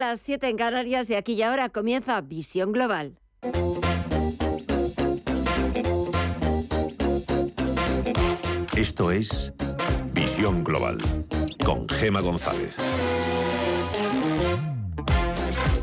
Las 7 en Canarias y aquí y ahora comienza Visión Global. Esto es Visión Global con Gema González.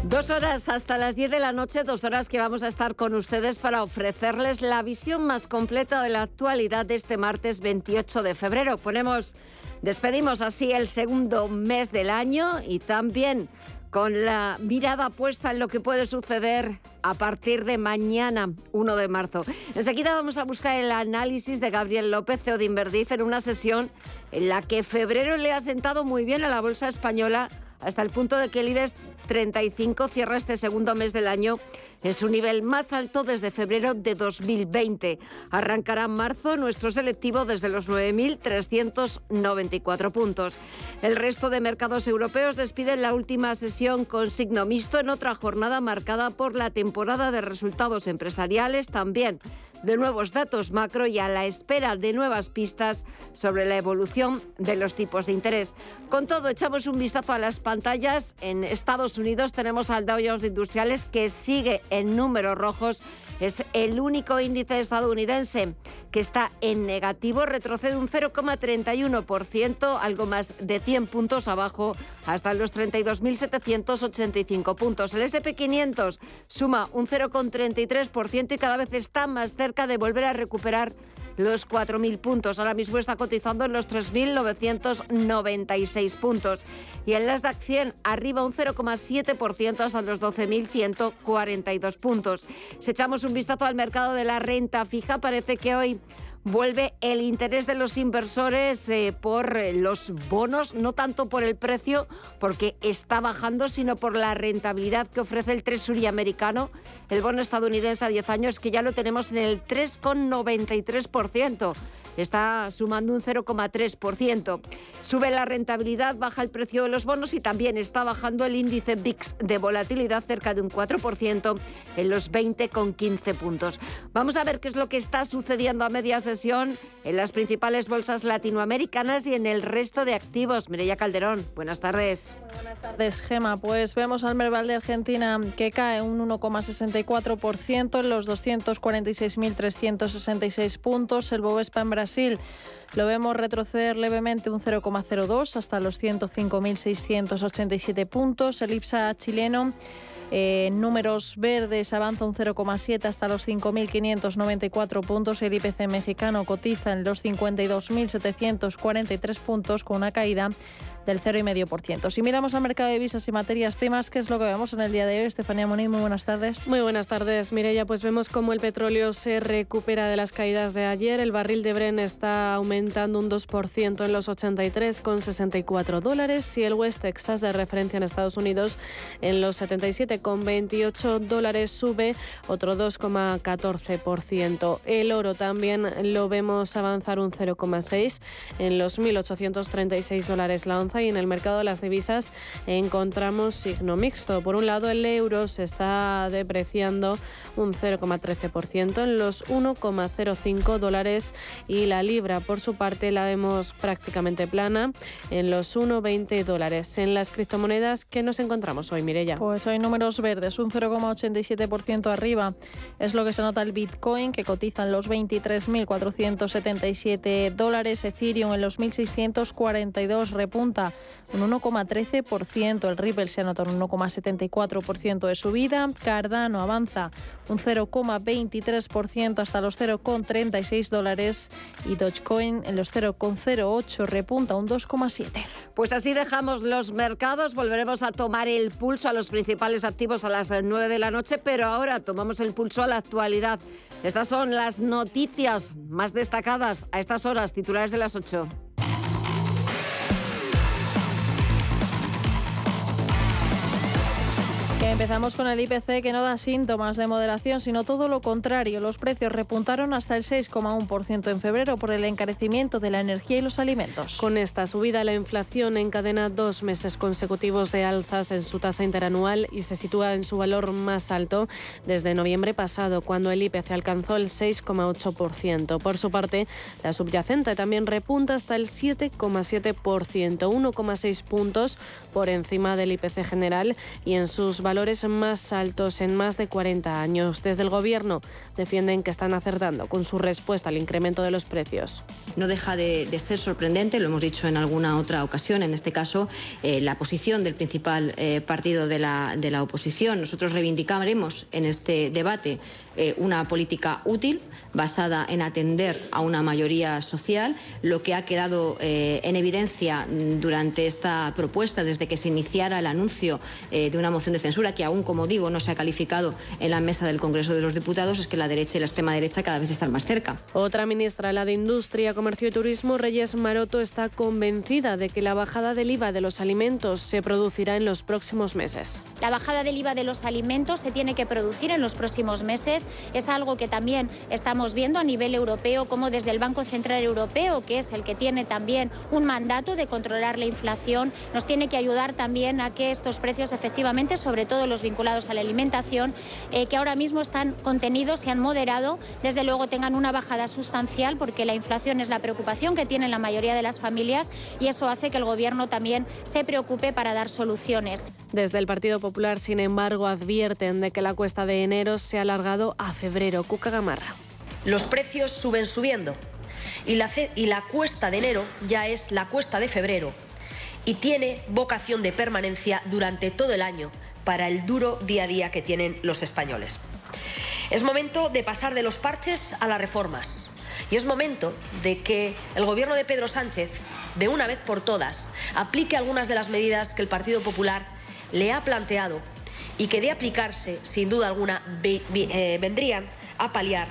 Dos horas hasta las 10 de la noche, dos horas que vamos a estar con ustedes para ofrecerles la visión más completa de la actualidad de este martes 28 de febrero. Ponemos, despedimos así el segundo mes del año y también con la mirada puesta en lo que puede suceder a partir de mañana, 1 de marzo. Enseguida vamos a buscar el análisis de Gabriel López, CEO de Inverdif, en una sesión en la que febrero le ha sentado muy bien a la bolsa española hasta el punto de que el IDEX 35 cierra este segundo mes del año en su nivel más alto desde febrero de 2020. Arrancará en marzo nuestro selectivo desde los 9.394 puntos. El resto de mercados europeos despiden la última sesión con signo mixto en otra jornada marcada por la temporada de resultados empresariales también de nuevos datos macro y a la espera de nuevas pistas sobre la evolución de los tipos de interés. Con todo, echamos un vistazo a las pantallas. En Estados Unidos tenemos al Dow Jones Industriales que sigue en números rojos es el único índice estadounidense que está en negativo, retrocede un 0,31%, algo más de 100 puntos abajo, hasta los 32.785 puntos. El SP500 suma un 0,33% y cada vez está más cerca de volver a recuperar los 4.000 puntos. Ahora mismo está cotizando en los 3.996 puntos. Y el Nasdaq 100 arriba un 0,7% hasta los 12.142 puntos. Si echamos un vistazo al mercado de la renta fija, parece que hoy vuelve el interés de los inversores eh, por eh, los bonos, no tanto por el precio, porque está bajando, sino por la rentabilidad que ofrece el Treasury americano, el bono estadounidense a 10 años, que ya lo tenemos en el 3,93% está sumando un 0,3%. Sube la rentabilidad, baja el precio de los bonos y también está bajando el índice VIX de volatilidad cerca de un 4% en los 20,15 puntos. Vamos a ver qué es lo que está sucediendo a media sesión en las principales bolsas latinoamericanas y en el resto de activos. Mireya Calderón, buenas tardes. buenas tardes, Gema. Pues vemos al Merval de Argentina que cae un 1,64% en los 246.366 puntos. El Bovespa en Brasil Brasil lo vemos retroceder levemente un 0,02 hasta los 105.687 puntos. El IPSA chileno eh, números verdes avanza un 0,7 hasta los 5.594 puntos. El IPC mexicano cotiza en los 52.743 puntos con una caída del 0,5%. Si miramos al mercado de divisas y materias primas, ¿qué es lo que vemos en el día de hoy? Estefanía Moni, muy buenas tardes. Muy buenas tardes, Mireya. Pues vemos cómo el petróleo se recupera de las caídas de ayer. El barril de Bren está aumentando un 2% en los 83,64 dólares y el West Texas de referencia en Estados Unidos en los 77,28 dólares sube otro 2,14%. El oro también lo vemos avanzar un 0,6 en los 1.836 dólares la onza y en el mercado de las divisas encontramos signo mixto. Por un lado, el euro se está depreciando un 0,13% en los 1,05 dólares y la libra, por su parte, la vemos prácticamente plana en los 1,20 dólares. En las criptomonedas, ¿qué nos encontramos hoy, Mirella? Pues hay números verdes, un 0,87% arriba. Es lo que se nota el Bitcoin, que cotiza en los 23.477 dólares. Ethereum en los 1.642 repunta un 1,13%. El Ripple se anota un 1,74% de subida. Cardano avanza un 0,23% hasta los 0,36 dólares y Dogecoin en los 0,08 repunta un 2,7. Pues así dejamos los mercados, volveremos a tomar el pulso a los principales activos a las 9 de la noche, pero ahora tomamos el pulso a la actualidad. Estas son las noticias más destacadas a estas horas, titulares de las 8. Empezamos con el IPC que no da síntomas de moderación, sino todo lo contrario. Los precios repuntaron hasta el 6,1% en febrero por el encarecimiento de la energía y los alimentos. Con esta subida, la inflación encadena dos meses consecutivos de alzas en su tasa interanual y se sitúa en su valor más alto desde noviembre pasado, cuando el IPC alcanzó el 6,8%. Por su parte, la subyacente también repunta hasta el 7,7%, 1,6 puntos por encima del IPC general y en sus valores más altos en más de 40 años. Desde el Gobierno defienden que están acertando con su respuesta al incremento de los precios. No deja de, ser sorprendente, lo hemos dicho en alguna otra ocasión, en este caso, eh, la posición del principal eh, partido de la, de la oposición. Nosotros reivindicaremos en este debate eh, una política útil basada en atender a una mayoría social. Lo que ha quedado eh, en evidencia durante esta propuesta, desde que se iniciara el anuncio eh, de una moción de censura, que aún, como digo, no se ha calificado en la mesa del Congreso de los Diputados, es que la derecha y la extrema derecha cada vez están más cerca. Otra ministra, la de Industria, Comercio y Turismo, Reyes Maroto, está convencida de que la bajada del IVA de los alimentos se producirá en los próximos meses. La bajada del IVA de los alimentos se tiene que producir en los próximos meses es algo que también estamos viendo a nivel europeo, como desde el Banco Central Europeo, que es el que tiene también un mandato de controlar la inflación, nos tiene que ayudar también a que estos precios efectivamente, sobre todo los vinculados a la alimentación, eh, que ahora mismo están contenidos, se han moderado, desde luego tengan una bajada sustancial, porque la inflación es la preocupación que tienen la mayoría de las familias y eso hace que el Gobierno también se preocupe para dar soluciones. Desde el Partido Popular, sin embargo, advierten de que la cuesta de enero se ha alargado a febrero. Cuca Gamarra. Los precios suben subiendo y la, y la cuesta de enero ya es la cuesta de febrero y tiene vocación de permanencia durante todo el año para el duro día a día que tienen los españoles. Es momento de pasar de los parches a las reformas y es momento de que el gobierno de Pedro Sánchez, de una vez por todas, aplique algunas de las medidas que el Partido Popular le ha planteado y que de aplicarse, sin duda alguna, eh, vendrían a paliar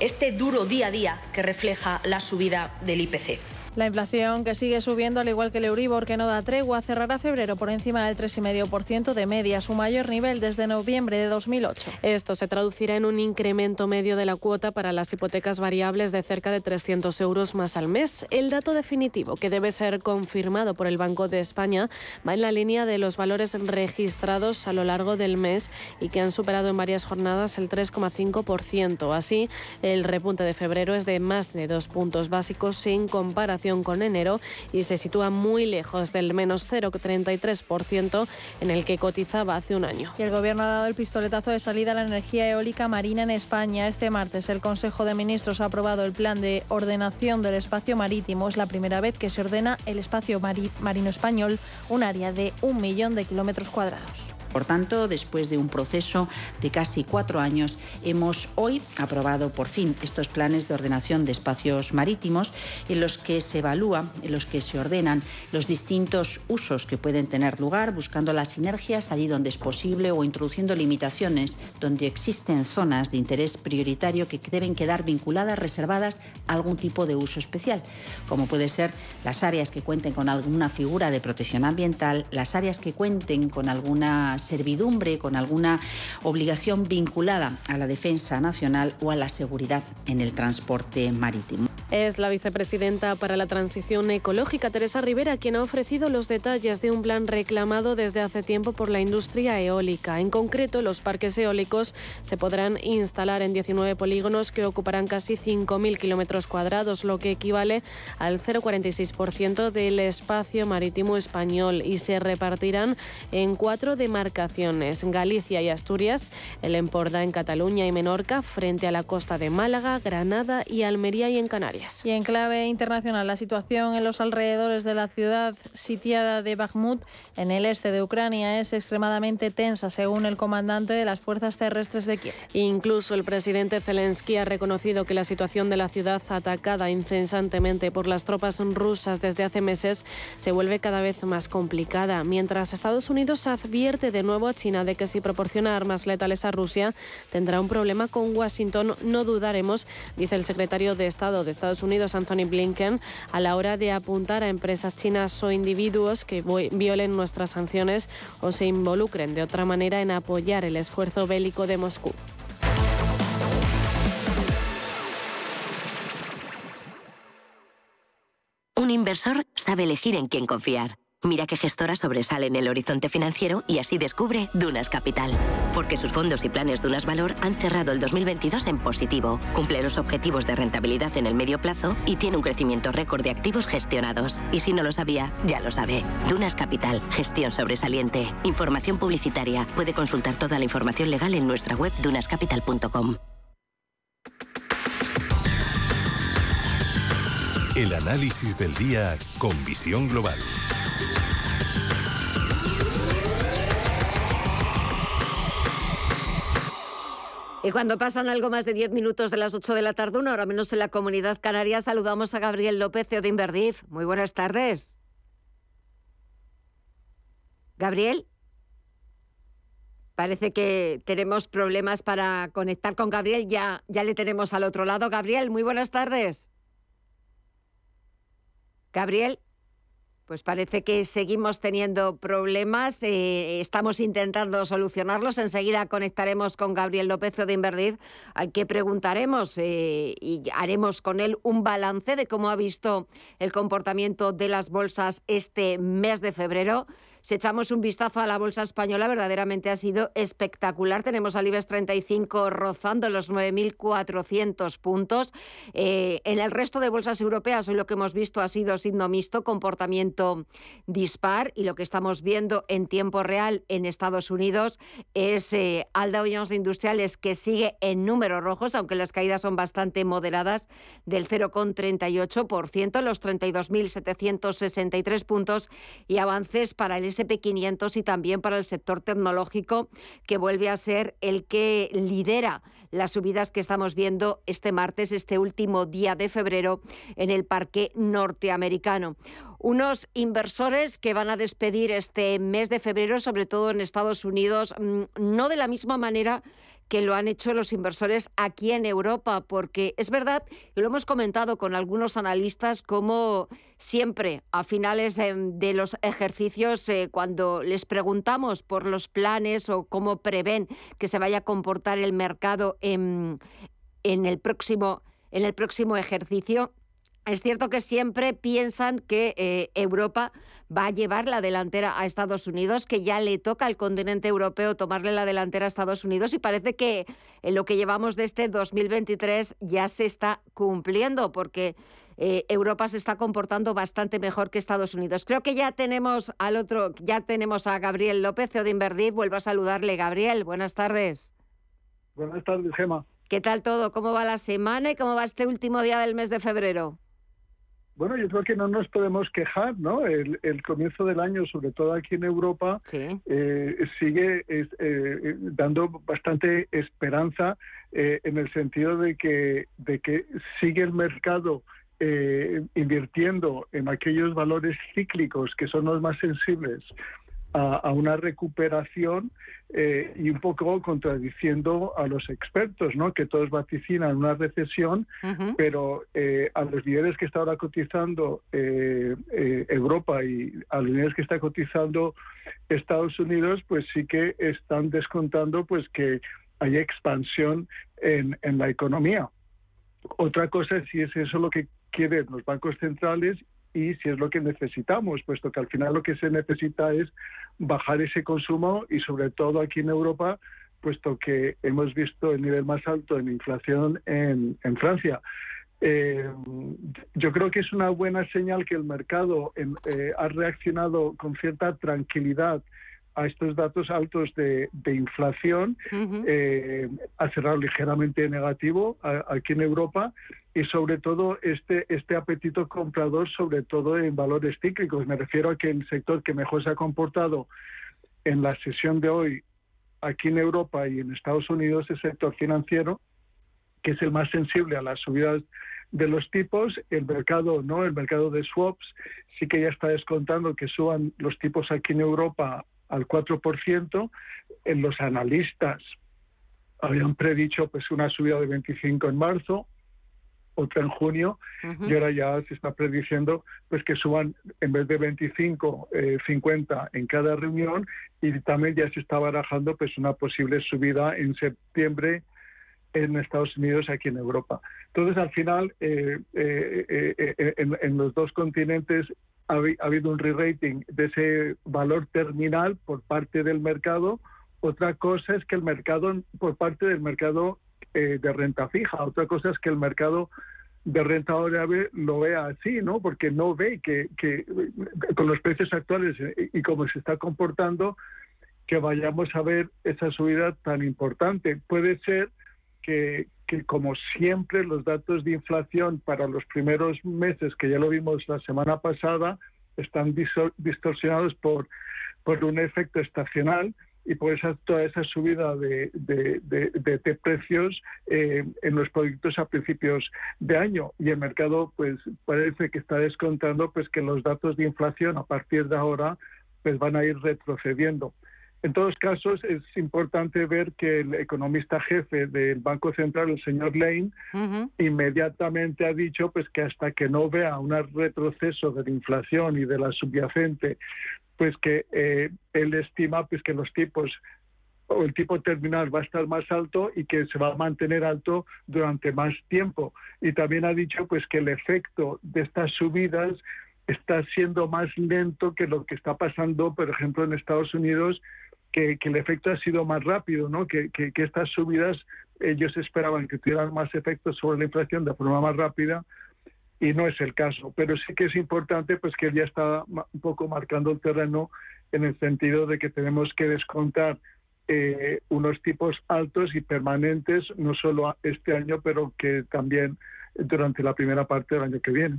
este duro día a día que refleja la subida del IPC. La inflación que sigue subiendo, al igual que el Euribor, que no da tregua, cerrará febrero por encima del 3,5% de media, su mayor nivel desde noviembre de 2008. Esto se traducirá en un incremento medio de la cuota para las hipotecas variables de cerca de 300 euros más al mes. El dato definitivo, que debe ser confirmado por el Banco de España, va en la línea de los valores registrados a lo largo del mes y que han superado en varias jornadas el 3,5%. Así, el repunte de febrero es de más de dos puntos básicos sin comparación con enero y se sitúa muy lejos del menos 0,33% en el que cotizaba hace un año. Y el Gobierno ha dado el pistoletazo de salida a la energía eólica marina en España. Este martes el Consejo de Ministros ha aprobado el plan de ordenación del espacio marítimo. Es la primera vez que se ordena el espacio marino español, un área de un millón de kilómetros cuadrados. Por tanto, después de un proceso de casi cuatro años, hemos hoy aprobado por fin estos planes de ordenación de espacios marítimos en los que se evalúa, en los que se ordenan los distintos usos que pueden tener lugar, buscando las sinergias allí donde es posible o introduciendo limitaciones donde existen zonas de interés prioritario que deben quedar vinculadas, reservadas a algún tipo de uso especial, como puede ser las áreas que cuenten con alguna figura de protección ambiental, las áreas que cuenten con alguna servidumbre, con alguna obligación vinculada a la defensa nacional o a la seguridad en el transporte marítimo. Es la vicepresidenta para la transición ecológica, Teresa Rivera, quien ha ofrecido los detalles de un plan reclamado desde hace tiempo por la industria eólica. En concreto, los parques eólicos se podrán instalar en 19 polígonos que ocuparán casi 5.000 kilómetros cuadrados, lo que equivale al 0,46% del espacio marítimo español y se repartirán en cuatro demarcaciones Galicia y Asturias, el Empordà en Cataluña y Menorca, frente a la costa de Málaga, Granada y Almería y en Canarias. Y en clave internacional, la situación en los alrededores de la ciudad sitiada de Bakhmut, en el este de Ucrania, es extremadamente tensa, según el comandante de las fuerzas terrestres de Kiev. Incluso el presidente Zelensky ha reconocido que la situación de la ciudad atacada incesantemente por las tropas rusas desde hace meses se vuelve cada vez más complicada, mientras Estados Unidos advierte de nuevo a China de que si proporciona armas letales a Rusia tendrá un problema con Washington. No dudaremos, dice el secretario de Estado de Estados Unidos, Anthony Blinken, a la hora de apuntar a empresas chinas o individuos que violen nuestras sanciones o se involucren de otra manera en apoyar el esfuerzo bélico de Moscú. Un inversor sabe elegir en quién confiar. Mira qué gestora sobresale en el horizonte financiero y así descubre Dunas Capital. Porque sus fondos y planes Dunas Valor han cerrado el 2022 en positivo, cumple los objetivos de rentabilidad en el medio plazo y tiene un crecimiento récord de activos gestionados. Y si no lo sabía, ya lo sabe. Dunas Capital, gestión sobresaliente. Información publicitaria. Puede consultar toda la información legal en nuestra web dunascapital.com. El análisis del día con visión global. Y cuando pasan algo más de 10 minutos de las 8 de la tarde, una hora menos en la comunidad canaria, saludamos a Gabriel López, de Inverdif. Muy buenas tardes. Gabriel. Parece que tenemos problemas para conectar con Gabriel. Ya, ya le tenemos al otro lado. Gabriel, muy buenas tardes. Gabriel. Pues parece que seguimos teniendo problemas. Eh, estamos intentando solucionarlos. Enseguida conectaremos con Gabriel López de Inverdid, al que preguntaremos eh, y haremos con él un balance de cómo ha visto el comportamiento de las bolsas este mes de febrero si echamos un vistazo a la bolsa española, verdaderamente ha sido espectacular. Tenemos al IBEX 35 rozando los 9.400 puntos. Eh, en el resto de bolsas europeas, hoy lo que hemos visto ha sido signo mixto, comportamiento dispar. Y lo que estamos viendo en tiempo real en Estados Unidos es eh, Alda Jones Industriales que sigue en números rojos, aunque las caídas son bastante moderadas, del 0,38%, los 32.763 puntos y avances para el SP500 y también para el sector tecnológico, que vuelve a ser el que lidera las subidas que estamos viendo este martes, este último día de febrero, en el parque norteamericano. Unos inversores que van a despedir este mes de febrero, sobre todo en Estados Unidos, mm, no de la misma manera que lo han hecho los inversores aquí en Europa, porque es verdad, y lo hemos comentado con algunos analistas, como siempre a finales de, los ejercicios, eh, cuando les preguntamos por los planes o cómo prevén que se vaya a comportar el mercado en, en el próximo en el próximo ejercicio, es cierto que siempre piensan que eh, Europa va a llevar la delantera a Estados Unidos, que ya le toca al continente europeo tomarle la delantera a Estados Unidos y parece que en lo que llevamos de este 2023 ya se está cumpliendo porque eh, Europa se está comportando bastante mejor que Estados Unidos. Creo que ya tenemos al otro, ya tenemos a Gabriel López, de Inverdir. Vuelvo a saludarle, Gabriel. Buenas tardes. Buenas tardes, Gema. ¿Qué tal todo? ¿Cómo va la semana y cómo va este último día del mes de febrero? Bueno, yo creo que no nos podemos quejar, ¿no? El, comienzo del año, sobre todo aquí en Europa, eh, sigue eh, dando bastante esperanza eh, en el sentido de que, de que sigue el mercado invirtiendo en aquellos valores cíclicos que son los más sensibles a, una recuperación eh, y un poco contradiciendo a los expertos, ¿no? que todos vaticinan una recesión, pero eh, a los niveles que está ahora cotizando eh, Europa y a los niveles que está cotizando Estados Unidos, pues sí que están descontando pues que hay expansión en, en la economía. Otra cosa es si es eso lo que quieren los bancos centrales y si es lo que necesitamos, puesto que al final lo que se necesita es bajar ese consumo y sobre todo aquí en Europa, puesto que hemos visto el nivel más alto en inflación en, Francia. Eh, yo creo que es una buena señal que el mercado eh, ha reaccionado con cierta tranquilidad a estos datos altos de, inflación, eh, ha cerrado ligeramente negativo aquí en Europa y sobre todo este, este apetito comprador, sobre todo en valores cíclicos. Me refiero a que el sector que mejor se ha comportado en la sesión de hoy aquí en Europa y en Estados Unidos es el sector financiero, que es el más sensible a las subidas de los tipos, el mercado, ¿no? El mercado de swaps sí que ya está descontando que suban los tipos aquí en Europa al 4%. En los analistas habían predicho pues una subida de 25 en marzo, otra en junio y ahora ya se está prediciendo pues que suban en vez de 25 50 eh, en cada reunión y también ya se está barajando pues una posible subida en septiembre en Estados Unidos aquí en Europa entonces al final eh, eh, en, los dos continentes ha, ha habido un re-rating de ese valor terminal por parte del mercado otra cosa es que el mercado por parte del mercado eh, de renta fija. Otra cosa es que el mercado de renta variable lo vea así, ¿no? Porque no ve que, que con los precios actuales y cómo se está comportando, que vayamos a ver esa subida tan importante. Puede ser que, como siempre, los datos de inflación para los primeros meses, que ya lo vimos la semana pasada, están distorsionados por, por un efecto estacional y por esa, toda esa subida de, de, precios eh, en los productos a principios de año y el mercado pues parece que está descontando pues que los datos de inflación a partir de ahora pues van a ir retrocediendo. En todos casos es importante ver que el economista jefe del Banco Central, el señor Lane, inmediatamente ha dicho pues que hasta que no vea un retroceso de la inflación y de la subyacente pues que eh, él estima pues que los tipos o el tipo terminal va a estar más alto y que se va a mantener alto durante más tiempo. Y también ha dicho pues que el efecto de estas subidas está siendo más lento que lo que está pasando, por ejemplo, en Estados Unidos, que, el efecto ha sido más rápido, ¿no? Que, que, que, estas subidas ellos esperaban que tuvieran más efectos sobre la inflación de forma más rápida, y no es el caso. Pero sí que es importante pues que ya está un poco marcando el terreno en el sentido de que tenemos que descontar eh, unos tipos altos y permanentes, no solo este año, pero que también durante la primera parte del año que viene.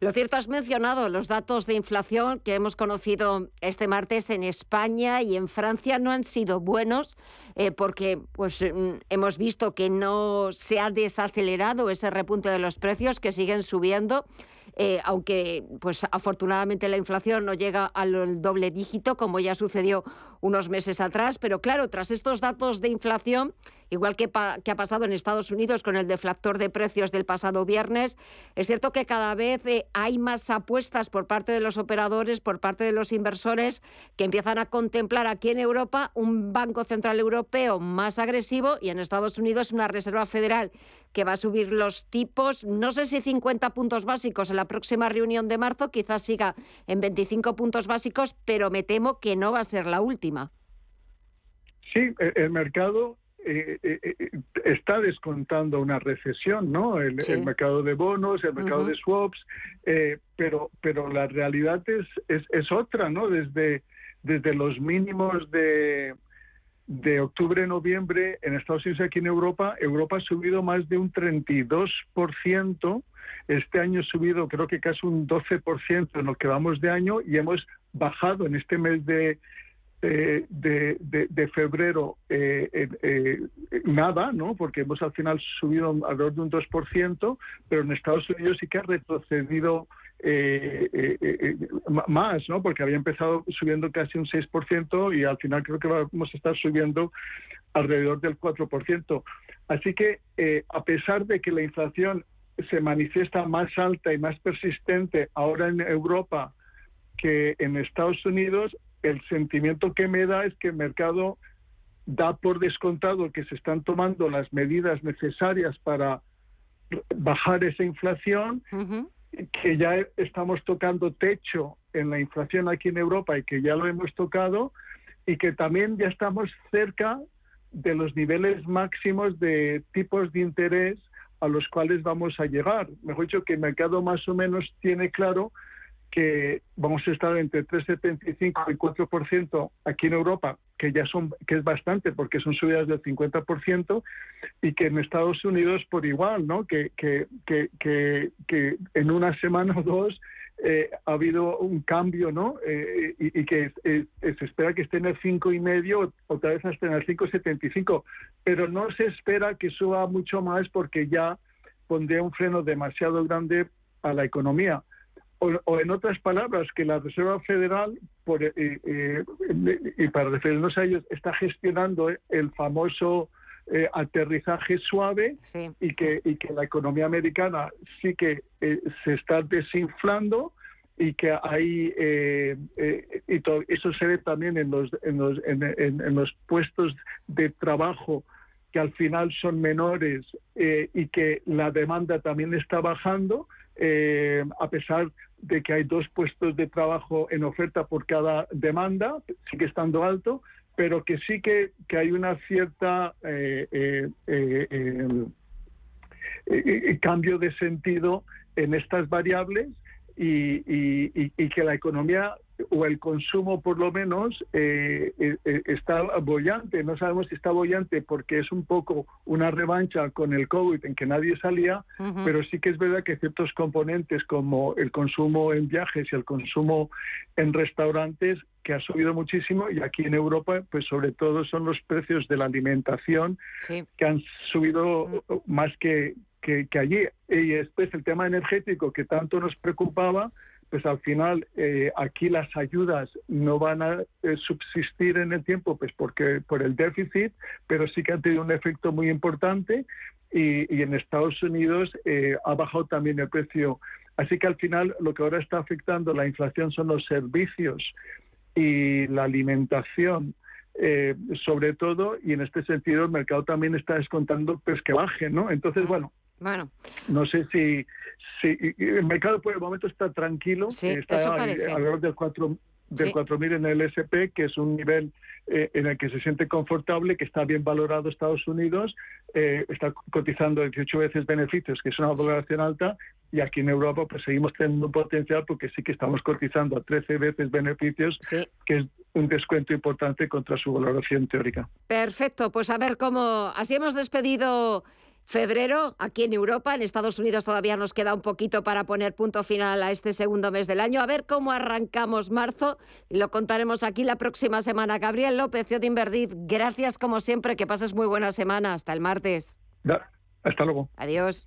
Lo cierto, has mencionado los datos de inflación que hemos conocido este martes en España y en Francia no han sido buenos eh, porque pues, mm, hemos visto que no se ha desacelerado ese repunte de los precios que siguen subiendo. Eh, aunque pues afortunadamente la inflación no llega al doble dígito como ya sucedió unos meses atrás, pero claro, tras estos datos de inflación, igual que, ha pasado en Estados Unidos con el deflactor de precios del pasado viernes, es cierto que cada vez eh, hay más apuestas por parte de los operadores, por parte de los inversores, que empiezan a contemplar aquí en Europa un Banco Central Europeo más agresivo y en Estados Unidos una Reserva Federal que va a subir los tipos, no sé si 50 puntos básicos en la próxima reunión de marzo, quizás siga en 25 puntos básicos, pero me temo que no va a ser la última. Sí, e, el mercado eh, eh, eh, está descontando una recesión, ¿no? El, mercado de bonos, el mercado de swaps, pero pero la realidad es, es, es otra, ¿no? Desde desde los mínimos de de octubre noviembre en Estados Unidos y aquí en Europa, Europa ha subido más de un 32%. Este año ha subido creo que casi un 12% en lo que vamos de año y hemos bajado en este mes de, eh, de, febrero eh, eh, nada, ¿no? Porque hemos al final subido alrededor de un 2%, pero en Estados Unidos sí que ha retrocedido más, ¿no? Porque había empezado subiendo casi un 6% y al final creo que vamos a estar subiendo alrededor del 4%. Así que a pesar de que la inflación se manifiesta más alta y más persistente ahora en Europa que en Estados Unidos, el sentimiento que me da es que el mercado da por descontado que se están tomando las medidas necesarias para bajar esa inflación que ya estamos tocando techo en la inflación aquí en Europa y que ya lo hemos tocado y que también ya estamos cerca de los niveles máximos de tipos de interés a los cuales vamos a llegar. Mejor dicho, que el mercado más o menos tiene claro que vamos a estar entre 3,75 y 4% aquí en Europa, que ya son que es bastante porque son subidas del 50% y que en Estados Unidos por igual, ¿no? Que que, que, que, en una semana o dos eh, ha habido un cambio, ¿no? Eh, y, que se espera que esté en el cinco y medio, otra vez hasta en el 5,75, pero no se espera que suba mucho más porque ya pondría un freno demasiado grande a la economía o, en otras palabras, que la Reserva Federal, por, eh, eh, y para referirnos a ellos, está gestionando el famoso eh, aterrizaje suave y, que, y que la economía americana sí que se está desinflando y que hay y todo, eso se ve también en los en los, en los puestos de trabajo que al final son menores y que la demanda también está bajando eh, a pesar de que hay dos puestos de trabajo en oferta por cada demanda, sigue estando alto, pero que sí que, que hay una cierta eh, eh, cambio de sentido en estas variables y, que la economía o el consumo por lo menos eh, eh, eh, está bollante. No sabemos si está bollante porque es un poco una revancha con el COVID en que nadie salía, pero sí que es verdad que ciertos componentes como el consumo en viajes y el consumo en restaurantes que ha subido muchísimo y aquí en Europa pues sobre todo son los precios de la alimentación que han subido más que, que, allí. Y después el tema energético que tanto nos preocupaba, pues al final eh, aquí las ayudas no van a eh, subsistir en el tiempo, pues porque por el déficit, pero sí que han tenido un efecto muy importante y, y en Estados Unidos eh, ha bajado también el precio. Así que al final lo que ahora está afectando la inflación son los servicios y la alimentación sobre todo, y en este sentido el mercado también está descontando pues que baje, ¿no? Entonces, bueno, bueno. No sé si, si el mercado por el momento está tranquilo, está alrededor del 4 del 4.000 en el SP, que es un nivel eh, en el que se siente confortable, que está bien valorado Estados Unidos, eh, está cotizando 18 veces beneficios, que es una valoración alta, y aquí en Europa pues seguimos teniendo un potencial porque sí que estamos cotizando a 13 veces beneficios, que es un descuento importante contra su valoración teórica. Perfecto, pues a ver cómo, así hemos despedido febrero aquí en Europa. En Estados Unidos todavía nos queda un poquito para poner punto final a este segundo mes del año. A ver cómo arrancamos marzo y lo contaremos aquí la próxima semana. Gabriel López, de Inverdif, gracias como siempre. Que pases muy buena semana. Hasta el martes. hasta luego. Adiós.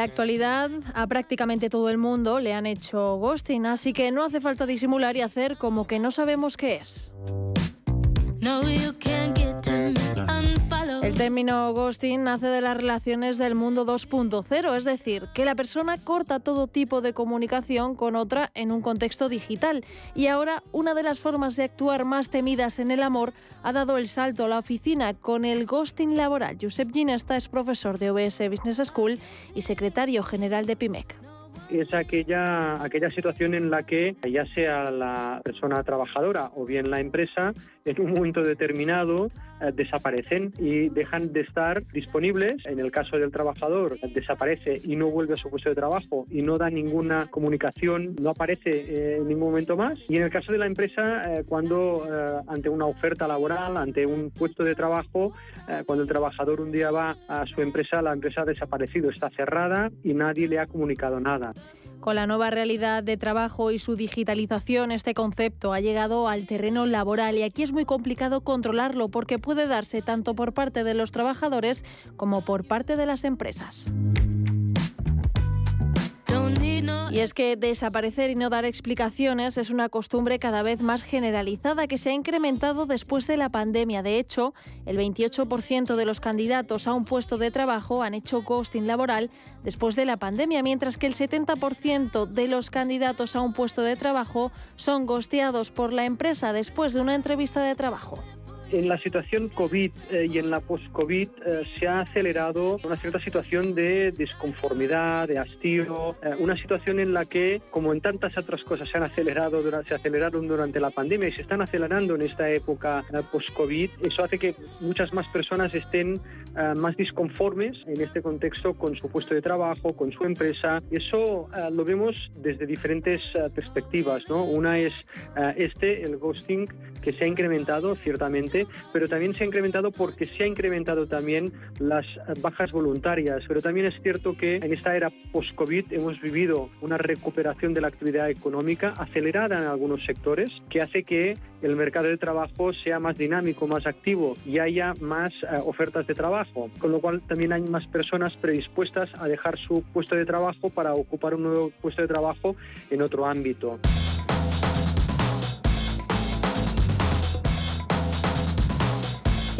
La actualidad a prácticamente todo el mundo le han hecho ghosting, así que no hace falta disimular y hacer como que no sabemos qué es. El término ghosting nace de las relaciones del mundo 2.0, es decir, que la persona corta todo tipo de comunicación con otra en un contexto digital. Y ahora una de las formas de actuar más temidas en el amor ha dado el salto a la oficina con el ghosting laboral. Josep Ginesta es profesor de OBS Business School y secretario general de PIMEC es aquella, aquella situación en la que ya sea la persona trabajadora o bien la empresa, en un momento determinado eh, desaparecen y dejan de estar disponibles. En el caso del trabajador, desaparece y no vuelve a su puesto de trabajo y no da ninguna comunicación, no aparece eh, en ningún momento más. Y en el caso de la empresa, eh, cuando ante una oferta laboral, ante un puesto de trabajo, cuando el trabajador un día va a su empresa, la empresa ha desaparecido, está cerrada y nadie le ha comunicado nada. Con la nueva realidad de trabajo y su digitalización, este concepto ha llegado al terreno laboral y aquí es muy complicado controlarlo porque puede darse tanto por parte de los trabajadores como por parte de las empresas. Y es que desaparecer y no dar explicaciones es una costumbre cada vez más generalizada que se ha incrementado después de la pandemia. De hecho, el 28% de los candidatos a un puesto de trabajo han hecho ghosting laboral después de la pandemia, mientras que el 70% de los candidatos a un puesto de trabajo son ghosteados por la empresa después de una entrevista de trabajo en la situación COVID eh, y en la post-COVID eh, se ha acelerado una cierta situación de disconformidad, de hastío, eh, una situación en la que, como en tantas otras cosas se han acelerado, se aceleraron durante la pandemia y se están acelerando en esta época post-COVID, eso hace que muchas más personas estén más disconformes en este contexto con su puesto de trabajo, con su empresa. Eso lo vemos desde diferentes perspectivas. ¿no? Una es este, el ghosting, que se ha incrementado ciertamente pero también se ha incrementado porque se ha incrementado también las bajas voluntarias. Pero también es cierto que en esta era post-COVID hemos vivido una recuperación de la actividad económica acelerada en algunos sectores que hace que el mercado de trabajo sea más dinámico, más activo y haya más eh, ofertas de trabajo, con lo cual también hay más personas predispuestas a dejar su puesto de trabajo para ocupar un nuevo puesto de trabajo en otro ámbito.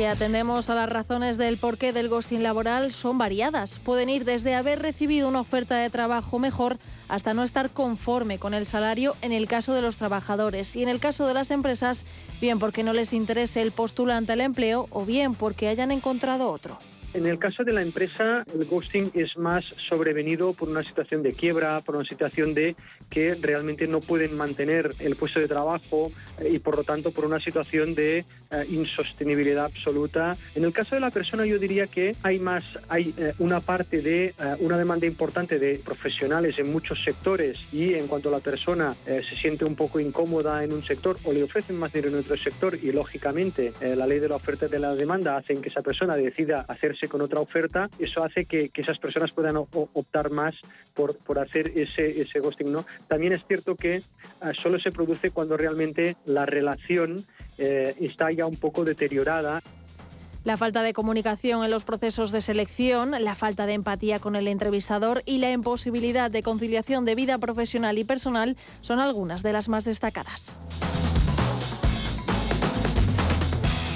Si atendemos a las razones del porqué del ghosting laboral, son variadas. Pueden ir desde haber recibido una oferta de trabajo mejor hasta no estar conforme con el salario en el caso de los trabajadores y en el caso de las empresas, bien porque no les interese el postulante al empleo o bien porque hayan encontrado otro. En el caso de la empresa, el ghosting es más sobrevenido por una situación de quiebra, por una situación de que realmente no pueden mantener el puesto de trabajo eh, y por lo tanto por una situación de eh, insostenibilidad absoluta. En el caso de la persona yo diría que hay más, hay eh, una parte de una demanda importante de profesionales en muchos sectores y en cuanto la persona se siente un poco incómoda en un sector o le ofrecen más dinero en otro sector y lógicamente la ley de la oferta y de la demanda hacen que esa persona decida hacerse con otra oferta, eso hace que, esas personas puedan optar más por, por hacer ese, ese ghosting. ¿no? También es cierto que ah, solo se produce cuando realmente la relación eh, está ya un poco deteriorada. La falta de comunicación en los procesos de selección, la falta de empatía con el entrevistador y la imposibilidad de conciliación de vida profesional y personal son algunas de las más destacadas.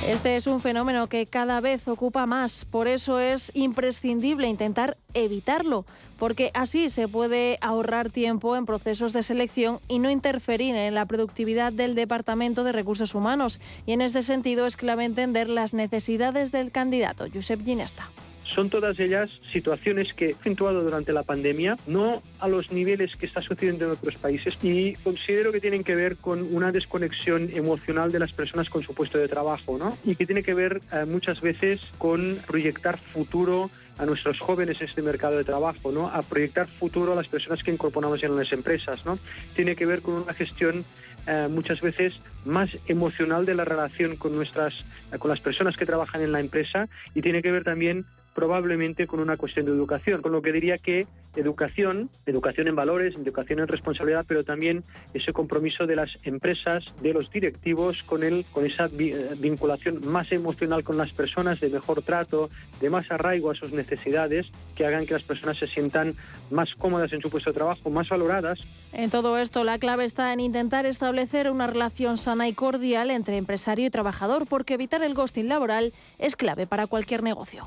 Este es un fenómeno que cada vez ocupa más, por eso es imprescindible intentar evitarlo, porque así se puede ahorrar tiempo en procesos de selección y no interferir en la productividad del Departamento de Recursos Humanos. Y en este sentido es clave entender las necesidades del candidato, Josep Ginesta. Son todas ellas situaciones que he acentuado durante la pandemia, no a los niveles que está sucediendo en otros países y considero que tienen que ver con una desconexión emocional de las personas con su puesto de trabajo, ¿no? Y que tiene que ver eh, muchas veces con proyectar futuro a nuestros jóvenes en este mercado de trabajo, ¿no? A proyectar futuro a las personas que incorporamos en las empresas, ¿no? Tiene que ver con una gestión eh, muchas veces más emocional de la relación con nuestras eh, con las personas que trabajan en la empresa y tiene que ver también probablemente con una cuestión de educación, con lo que diría que educación, educación en valores, educación en responsabilidad, pero también ese compromiso de las empresas, de los directivos con el, con esa eh, vinculación más emocional con las personas, de mejor trato, de más arraigo a sus necesidades, que hagan que las personas se sientan más cómodas en su puesto de trabajo, más valoradas. En todo esto, la clave está en intentar establecer una relación sana y cordial entre empresario y trabajador, porque evitar el ghosting laboral es clave para cualquier negocio.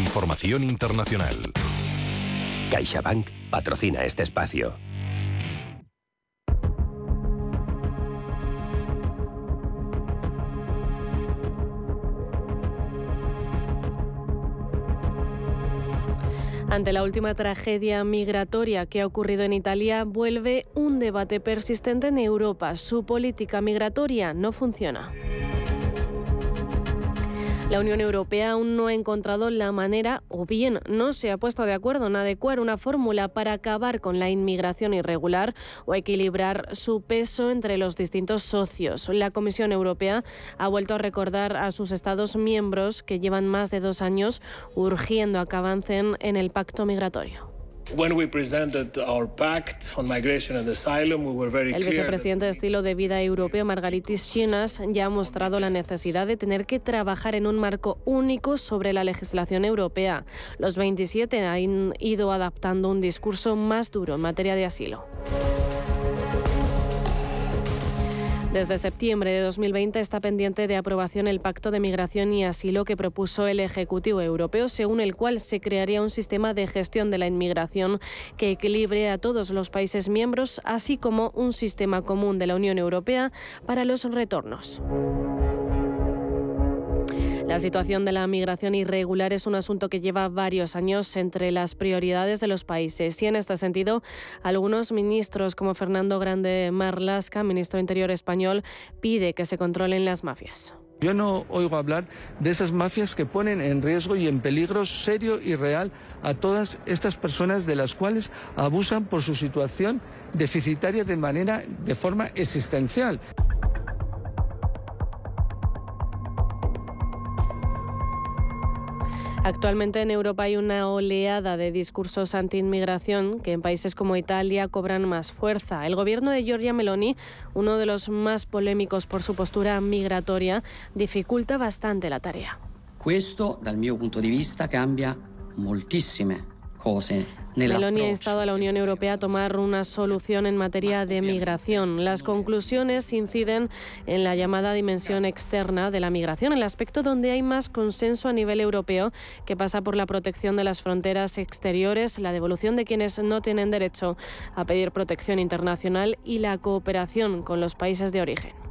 Información internacional. CaixaBank patrocina este espacio. Ante la última tragedia migratoria que ha ocurrido en Italia, vuelve un debate persistente en Europa. Su política migratoria no funciona. La Unión Europea aún no ha encontrado la manera, o bien no se ha puesto de acuerdo en adecuar una fórmula para acabar con la inmigración irregular o equilibrar su peso entre los distintos socios. La Comisión Europea ha vuelto a recordar a sus Estados miembros que llevan más de dos años urgiendo a que avancen en el pacto migratorio. El vicepresidente de estilo de vida europeo, Margaritis Chinas, ya ha mostrado la necesidad de tener que trabajar en un marco único sobre la legislación europea. Los 27 han ido adaptando un discurso más duro en materia de asilo. Desde septiembre de 2020 está pendiente de aprobación el Pacto de Migración y Asilo que propuso el Ejecutivo Europeo, según el cual se crearía un sistema de gestión de la inmigración que equilibre a todos los países miembros, así como un sistema común de la Unión Europea para los retornos. La situación de la migración irregular es un asunto que lleva varios años entre las prioridades de los países y en este sentido algunos ministros como Fernando Grande Marlasca, ministro Interior español, pide que se controlen las mafias. Yo no oigo hablar de esas mafias que ponen en riesgo y en peligro serio y real a todas estas personas de las cuales abusan por su situación deficitaria de manera de forma existencial. Actualmente en Europa hay una oleada de discursos anti-inmigración que en países como Italia cobran más fuerza. El gobierno de Giorgia Meloni, uno de los más polémicos por su postura migratoria, dificulta bastante la tarea. Questo, dal mio punto di vista, cambia moltissime Meloni ha instado a la Unión Europea a tomar una solución en materia de migración. Las conclusiones inciden en la llamada dimensión externa de la migración, el aspecto donde hay más consenso a nivel europeo, que pasa por la protección de las fronteras exteriores, la devolución de quienes no tienen derecho a pedir protección internacional y la cooperación con los países de origen.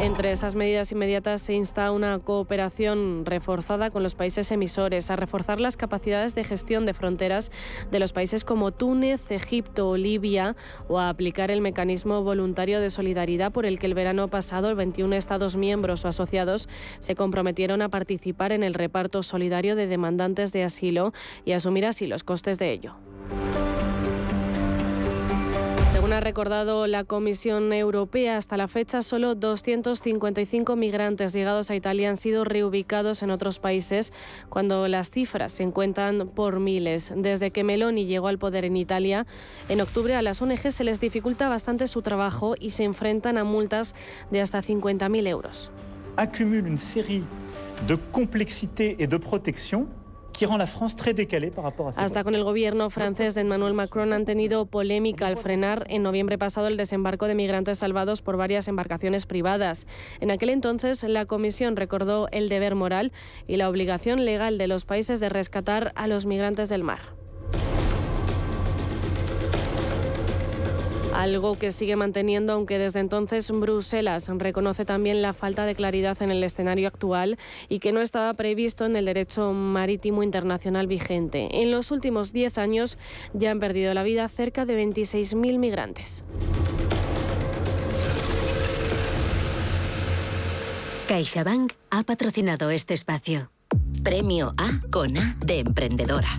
Entre esas medidas inmediatas se insta una cooperación reforzada con los países emisores, a reforzar las capacidades de gestión de fronteras de los países como Túnez, Egipto o Libia, o a aplicar el mecanismo voluntario de solidaridad por el que el verano pasado el 21 Estados miembros o asociados se comprometieron a participar en el reparto solidario de demandantes de asilo y asumir así los costes de ello. Según ha recordado la Comisión Europea, hasta la fecha solo 255 migrantes llegados a Italia han sido reubicados en otros países, cuando las cifras se encuentran por miles. Desde que Meloni llegó al poder en Italia, en octubre a las ONG se les dificulta bastante su trabajo y se enfrentan a multas de hasta 50.000 euros. Accumule una serie de complejidad y de protección hasta con el gobierno francés de Emmanuel Macron han tenido polémica al frenar en noviembre pasado el desembarco de migrantes salvados por varias embarcaciones privadas. En aquel entonces la Comisión recordó el deber moral y la obligación legal de los países de rescatar a los migrantes del mar. Algo que sigue manteniendo, aunque desde entonces Bruselas reconoce también la falta de claridad en el escenario actual y que no estaba previsto en el derecho marítimo internacional vigente. En los últimos 10 años ya han perdido la vida cerca de 26.000 migrantes. CaixaBank ha patrocinado este espacio. Premio A con A de emprendedora.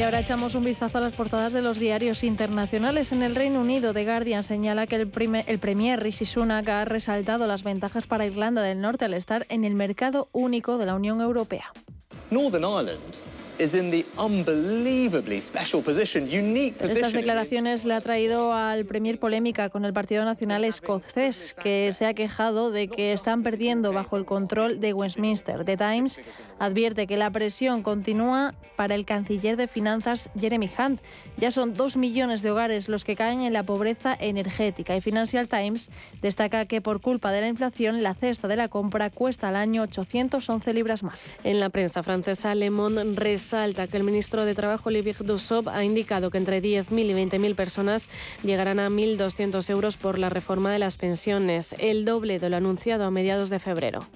Y ahora echamos un vistazo a las portadas de los diarios internacionales. En el Reino Unido, The Guardian señala que el, el Premier Rishi Sunak ha resaltado las ventajas para Irlanda del Norte al estar en el mercado único de la Unión Europea. Northern Ireland estas declaraciones le ha traído al Premier polémica con el Partido Nacional Escocés, que se ha quejado de que están perdiendo bajo el control de Westminster. The Times advierte que la presión continúa para el canciller de finanzas Jeremy Hunt. Ya son dos millones de hogares los que caen en la pobreza energética. Y Financial Times destaca que por culpa de la inflación, la cesta de la compra cuesta al año 811 libras más. En la prensa francesa, Le Monde Salta que el ministro de Trabajo, Olivier Dussopt, ha indicado que entre 10.000 y 20.000 personas llegarán a 1.200 euros por la reforma de las pensiones, el doble de lo anunciado a mediados de febrero.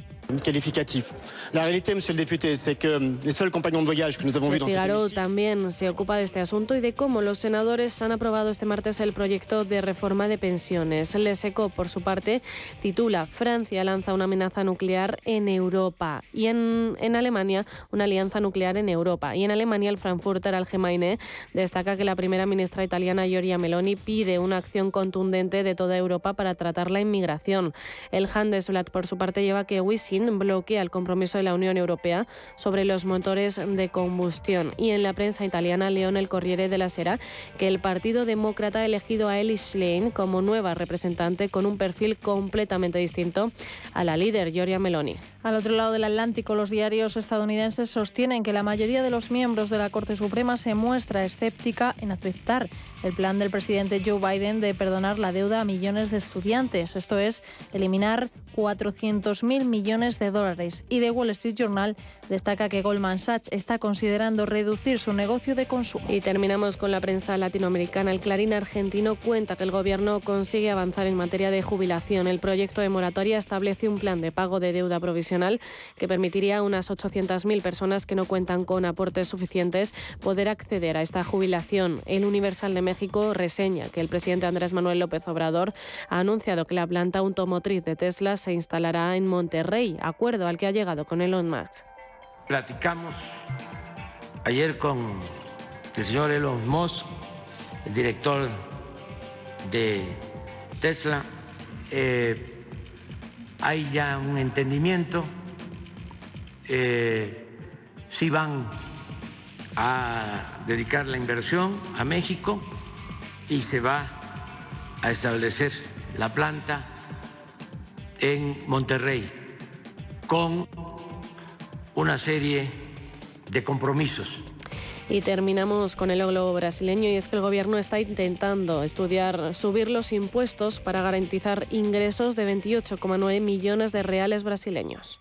calificatif. La réalité, monsieur le député, c'est que euh, les seuls compagnons de voyage que nous avons vus dans también se ocupa de este asunto y de cómo los senadores han aprobado este martes el proyecto de reforma de pensiones. Le Seco, por su parte, titula Francia lanza una amenaza nuclear en Europa y en, en Alemania una alianza nuclear en Europa. Y en Alemania el Frankfurter Allgemeine destaca que la primera ministra italiana Giorgia Meloni pide una acción contundente de toda Europa para tratar la inmigración. El Handelsblatt, por su parte, lleva que Wisi bloquea el compromiso de la Unión Europea sobre los motores de combustión. Y en la prensa italiana, León el Corriere de la Sera, que el Partido Demócrata ha elegido a Ellie Schlein como nueva representante con un perfil completamente distinto a la líder Giorgia Meloni. Al otro lado del Atlántico, los diarios estadounidenses sostienen que la mayoría de los miembros de la Corte Suprema se muestra escéptica en aceptar el plan del presidente Joe Biden de perdonar la deuda a millones de estudiantes, esto es, eliminar 400.000 millones de dólares. Y The Wall Street Journal destaca que Goldman Sachs está considerando reducir su negocio de consumo. Y terminamos con la prensa latinoamericana. El Clarín argentino cuenta que el gobierno consigue avanzar en materia de jubilación. El proyecto de moratoria establece un plan de pago de deuda provisional que permitiría a unas 800.000 personas que no cuentan con aportes suficientes poder acceder a esta jubilación. El Universal de México reseña que el presidente Andrés Manuel López Obrador ha anunciado que la planta automotriz de Tesla se instalará en Monterrey, acuerdo al que ha llegado con Elon Musk. Platicamos ayer con el señor Elon Musk, el director de Tesla. Eh, hay ya un entendimiento. Eh, si van a dedicar la inversión a México y se va a establecer la planta en Monterrey con una serie de compromisos. Y terminamos con el globo brasileño y es que el gobierno está intentando estudiar subir los impuestos para garantizar ingresos de 28,9 millones de reales brasileños.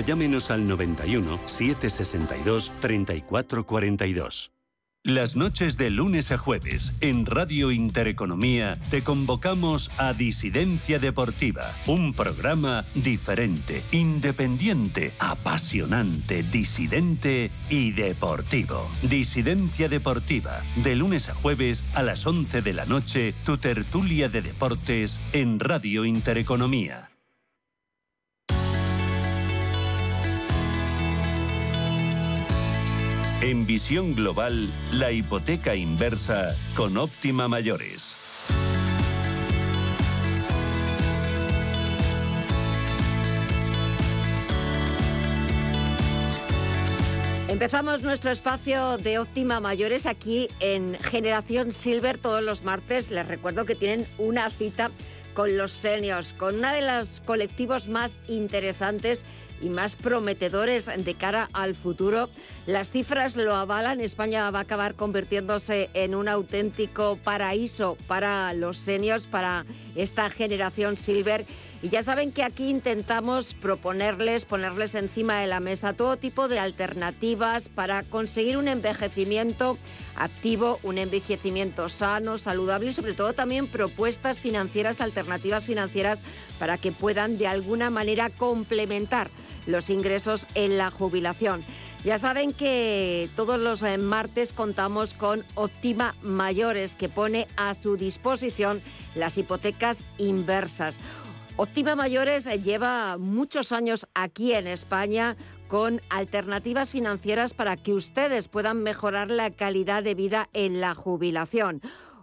llámenos al 91 762 3442. Las noches de lunes a jueves en Radio Intereconomía te convocamos a Disidencia Deportiva, un programa diferente, independiente, apasionante, disidente y deportivo. Disidencia Deportiva, de lunes a jueves a las 11 de la noche, tu tertulia de deportes en Radio Intereconomía. En visión global, la hipoteca inversa con óptima mayores. Empezamos nuestro espacio de óptima mayores aquí en Generación Silver todos los martes. Les recuerdo que tienen una cita con los seniors, con uno de los colectivos más interesantes y más prometedores de cara al futuro. Las cifras lo avalan. España va a acabar convirtiéndose en un auténtico paraíso para los seniors, para esta generación silver. Y ya saben que aquí intentamos proponerles, ponerles encima de la mesa todo tipo de alternativas para conseguir un envejecimiento activo, un envejecimiento sano, saludable y sobre todo también propuestas financieras, alternativas financieras para que puedan de alguna manera complementar los ingresos en la jubilación. Ya saben que todos los eh, martes contamos con Optima Mayores, que pone a su disposición las hipotecas inversas. Optima Mayores eh, lleva muchos años aquí en España con alternativas financieras para que ustedes puedan mejorar la calidad de vida en la jubilación.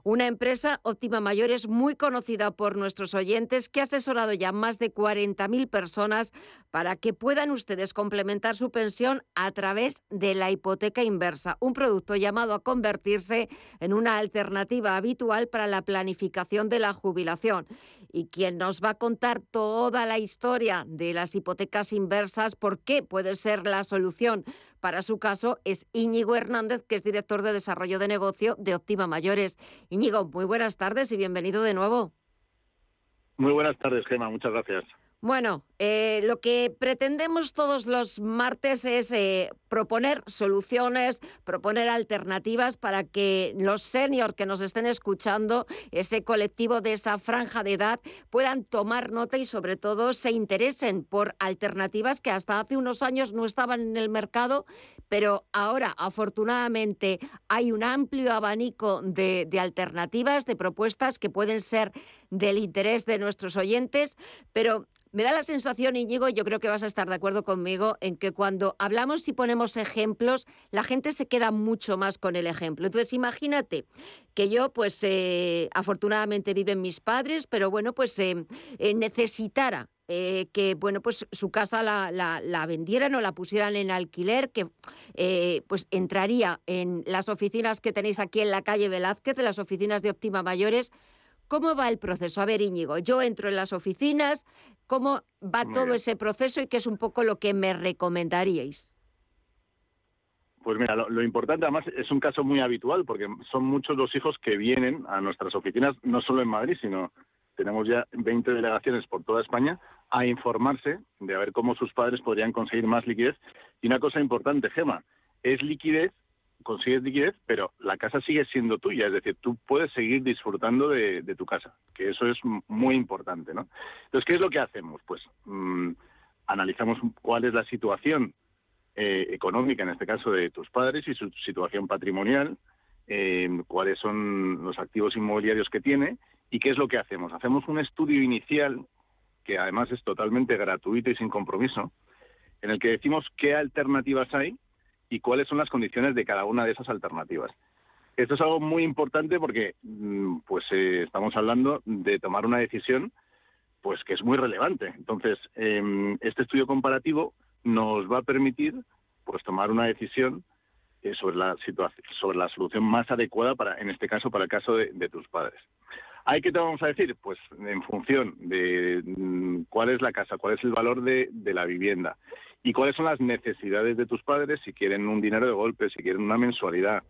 Una empresa, Óptima Mayores, muy conocida por nuestros oyentes, que ha asesorado ya más de 40.000 personas para que puedan ustedes complementar su pensión a través de la hipoteca inversa, un producto llamado a convertirse en una alternativa habitual para la planificación de la jubilación y quien nos va a contar toda la historia de las hipotecas inversas, por qué puede ser la solución para su caso, es Íñigo Hernández, que es director de desarrollo de negocio de Optima Mayores. Íñigo, muy buenas tardes y bienvenido de nuevo. Muy buenas tardes, Gema, muchas gracias. Bueno, eh, lo que pretendemos todos los martes es eh, proponer soluciones, proponer alternativas para que los seniors que nos estén escuchando, ese colectivo de esa franja de edad, puedan tomar nota y sobre todo se interesen por alternativas que hasta hace unos años no estaban en el mercado, pero ahora afortunadamente hay un amplio abanico de, de alternativas, de propuestas que pueden ser del interés de nuestros oyentes, pero me da la sensación, Íñigo, yo creo que vas a estar de acuerdo conmigo, en que cuando hablamos y ponemos ejemplos, la gente se queda mucho más con el ejemplo. Entonces, imagínate que yo, pues, eh, afortunadamente viven mis padres, pero bueno, pues eh, eh, necesitara que bueno pues su casa la, la, vendieran o la pusieran en alquiler, que pues entraría en las oficinas que tenéis aquí en la calle Velázquez, de las oficinas de Optima Mayores. ¿Cómo va el proceso? A ver, Íñigo, yo entro en las oficinas, ¿Cómo va todo ese proceso y qué es un poco lo que me recomendaríais? Pues mira, lo, importante además es un caso muy habitual porque son muchos los hijos que vienen a nuestras oficinas, no solo en Madrid, sino tenemos ya 20 delegaciones por toda España a informarse de a ver cómo sus padres podrían conseguir más liquidez. Y una cosa importante, Gema, es liquidez consigues liquidez, pero la casa sigue siendo tuya, es decir, tú puedes seguir disfrutando de, tu casa, que eso es muy importante, ¿no? Entonces, ¿qué es lo que hacemos? Pues mm, analizamos cuál es la situación eh, económica, en este caso, de tus padres y su situación patrimonial, eh, cuáles son los activos inmobiliarios que tiene y qué es lo que hacemos. Hacemos un estudio inicial, que además es totalmente gratuito y sin compromiso, en el que decimos qué alternativas hay y cuáles son las condiciones de cada una de esas alternativas. Esto es algo muy importante porque mm, pues eh, estamos hablando de tomar una decisión pues que es muy relevante. Entonces, em, este estudio comparativo nos va a permitir pues tomar una decisión eh, sobre la situación, sobre la solución más adecuada para, en este caso, para el caso de, tus padres. ¿Hay que te vamos a decir? Pues en función de mm, cuál es la casa, cuál es el valor de la vivienda, y cuáles son las necesidades de tus padres, si quieren un dinero de golpe, si quieren una mensualidad,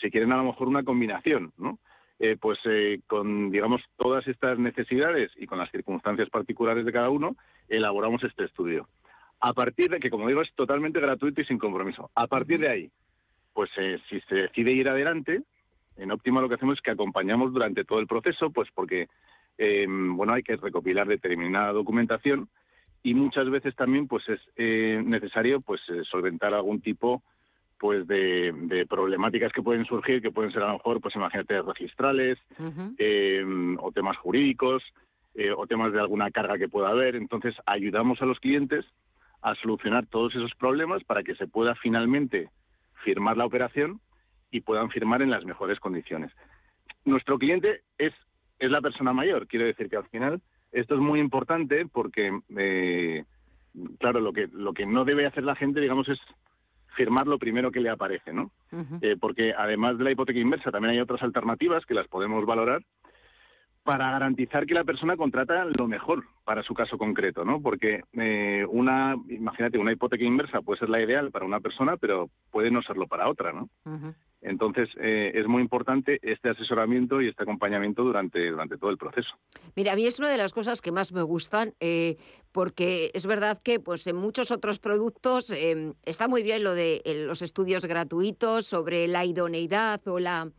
si quieren a lo mejor una combinación, ¿no? Eh, pues eh, con, digamos, todas estas necesidades y con las circunstancias particulares de cada uno, elaboramos este estudio. A partir de que, como digo, es totalmente gratuito y sin compromiso. A partir de ahí, pues eh, si se decide ir adelante, en Óptima lo que hacemos es que acompañamos durante todo el proceso, pues porque, bueno, hay que recopilar determinada documentación y muchas veces también pues es eh, necesario pues eh, solventar algún tipo pues de, problemáticas que pueden surgir que pueden ser a lo mejor pues imagínate registrales em, o temas jurídicos eh, o temas de alguna carga que pueda haber. Entonces ayudamos a los clientes a solucionar todos esos problemas para que se pueda finalmente firmar la operación y puedan firmar en las mejores condiciones. Nuestro cliente es es la persona mayor quiero decir que al final esto es muy importante porque, eh, claro, lo que, lo que no debe hacer la gente, digamos, es firmar lo primero que le aparece, ¿no? Eh, porque además de la hipoteca inversa también hay otras alternativas que las podemos valorar para garantizar que la persona contrata lo mejor para su caso concreto, ¿no? Porque eh, una, imagínate, una hipoteca inversa puede ser la ideal para una persona, pero puede no serlo para otra, ¿no? Entonces, eh, es muy importante este asesoramiento y este acompañamiento durante, durante todo el proceso. Mira, a mí es una de las cosas que más me gustan, eh, porque es verdad que pues, en muchos otros productos em, está muy bien lo de los estudios gratuitos sobre la idoneidad o la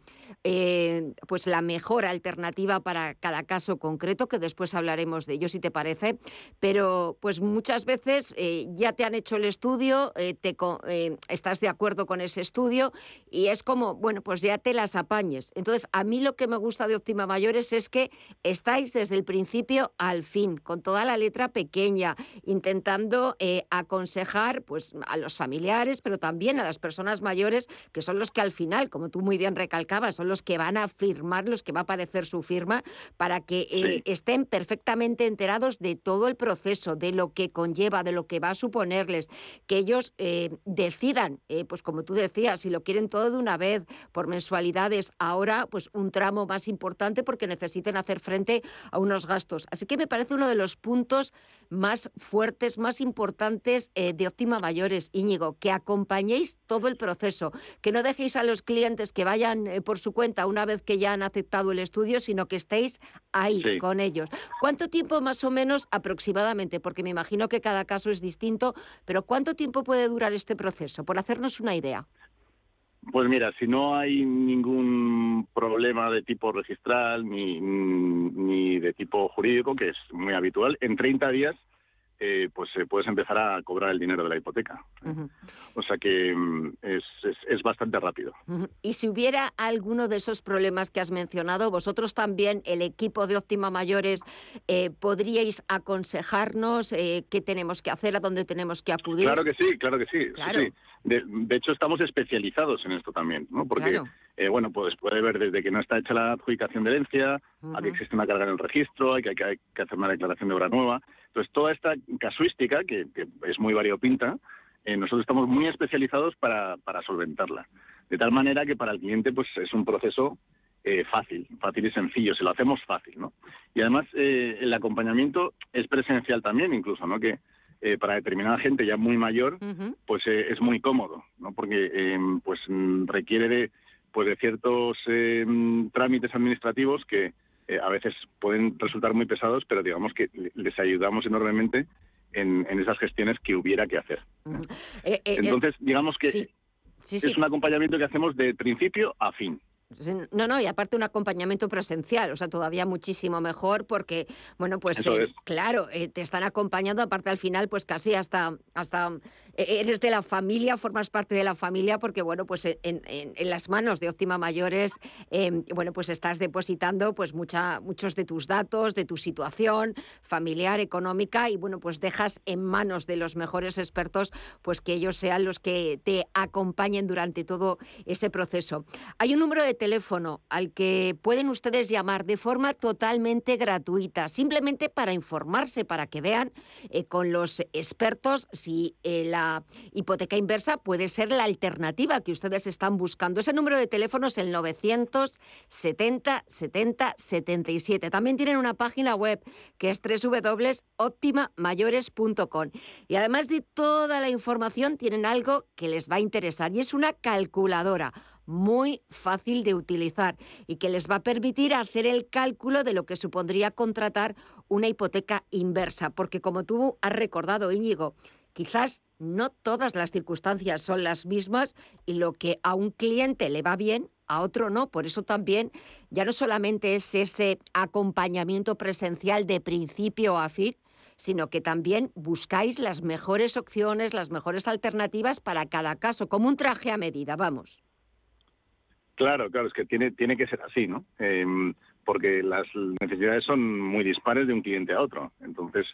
eh, pues la mejor alternativa para cada caso concreto, que después hablaremos de ello si te parece, pero pues muchas veces eh, ya te han hecho el estudio, eh, te, estás de acuerdo con ese estudio y es como, bueno, pues ya te las apañes. Entonces, a mí lo que me gusta de Óptima Mayores es que estáis desde el principio al fin, con toda la letra pequeña, intentando aconsejar pues a los familiares, pero también a las personas mayores, que son los que al final, como tú muy bien recalcabas, son los que van a firmar, los que va a aparecer su firma, para que eh, estén perfectamente enterados de todo el proceso, de lo que conlleva, de lo que va a suponerles, que ellos eh, decidan, eh, pues como tú decías, si lo quieren todo de una vez, por mensualidades, ahora pues un tramo más importante porque necesiten hacer frente a unos gastos. Así que me parece uno de los puntos más fuertes, más importantes de Óptima Mayores, Íñigo, que acompañéis todo el proceso, que no dejéis a los clientes que vayan por su su cuenta una vez que ya han aceptado el estudio, sino que estéis ahí con ellos. ¿Cuánto tiempo más o menos aproximadamente? Porque me imagino que cada caso es distinto, pero ¿cuánto tiempo puede durar este proceso? Por hacernos una idea. Pues mira, si no hay ningún problema de tipo registral ni, ni de tipo jurídico, que es muy habitual, en 30 días eh, pues eh, puedes empezar a cobrar el dinero de la hipoteca. O sea que mm, es, es, bastante rápido. Y si hubiera alguno de esos problemas que has mencionado, vosotros también, el equipo de Óptima Mayores, eh, podríais aconsejarnos qué tenemos que hacer, a dónde tenemos que acudir. Claro que sí, claro que sí. De, hecho, estamos especializados en esto también, ¿no? Porque, bueno, pues puede ver desde que no está hecha la adjudicación de herencia, a que existe una carga en el registro, hay que, hay que hacer una declaración de obra nueva. Entonces, toda esta casuística, que, es muy variopinta, eh, nosotros estamos muy especializados para, solventarla. De tal manera que para el cliente pues es un proceso eh, fácil, fácil y sencillo, se lo hacemos fácil, ¿no? Y además eh, el acompañamiento es presencial también, incluso, ¿no? Que para determinada gente ya muy mayor, pues es muy cómodo, ¿no? Porque pues requiere de pues de ciertos trámites administrativos que eh, a veces pueden resultar muy pesados, pero digamos que les ayudamos enormemente en, esas gestiones que hubiera que hacer. Eh, eh, Entonces, digamos que es un acompañamiento que hacemos de principio a fin. No, no, y aparte un acompañamiento presencial, o sea, todavía muchísimo mejor porque, bueno, pues claro, te están acompañando, aparte al final, pues casi hasta, hasta eres de la familia, formas parte de la familia, porque bueno, pues en, las manos de Óptima Mayores, em, bueno, pues estás depositando pues mucha, muchos de tus datos, de tu situación familiar, económica, y bueno, pues dejas en manos de los mejores expertos, pues que ellos sean los que te acompañen durante todo ese proceso. Hay un número de teléfono al que pueden ustedes llamar de forma totalmente gratuita, simplemente para informarse, para que vean eh, con los expertos si eh, la hipoteca inversa puede ser la alternativa que ustedes están buscando. Ese número de teléfono es el 970 70 77. También tienen una página web que es www.optimamayores.com. Y además de toda la información, tienen algo que les va a interesar y es una calculadora muy fácil de utilizar y que les va a permitir hacer el cálculo de lo que supondría contratar una hipoteca inversa. Porque como tú has recordado, Íñigo, Quizás no todas las circunstancias son las mismas y lo que a un cliente le va bien, a otro no. Por eso también ya no solamente es ese acompañamiento presencial de principio a fin, sino que también buscáis las mejores opciones, las mejores alternativas para cada caso, como un traje a medida, vamos. Claro, claro, es que tiene, tiene que ser así, ¿no? Em, porque las necesidades son muy dispares de un cliente a otro. Entonces,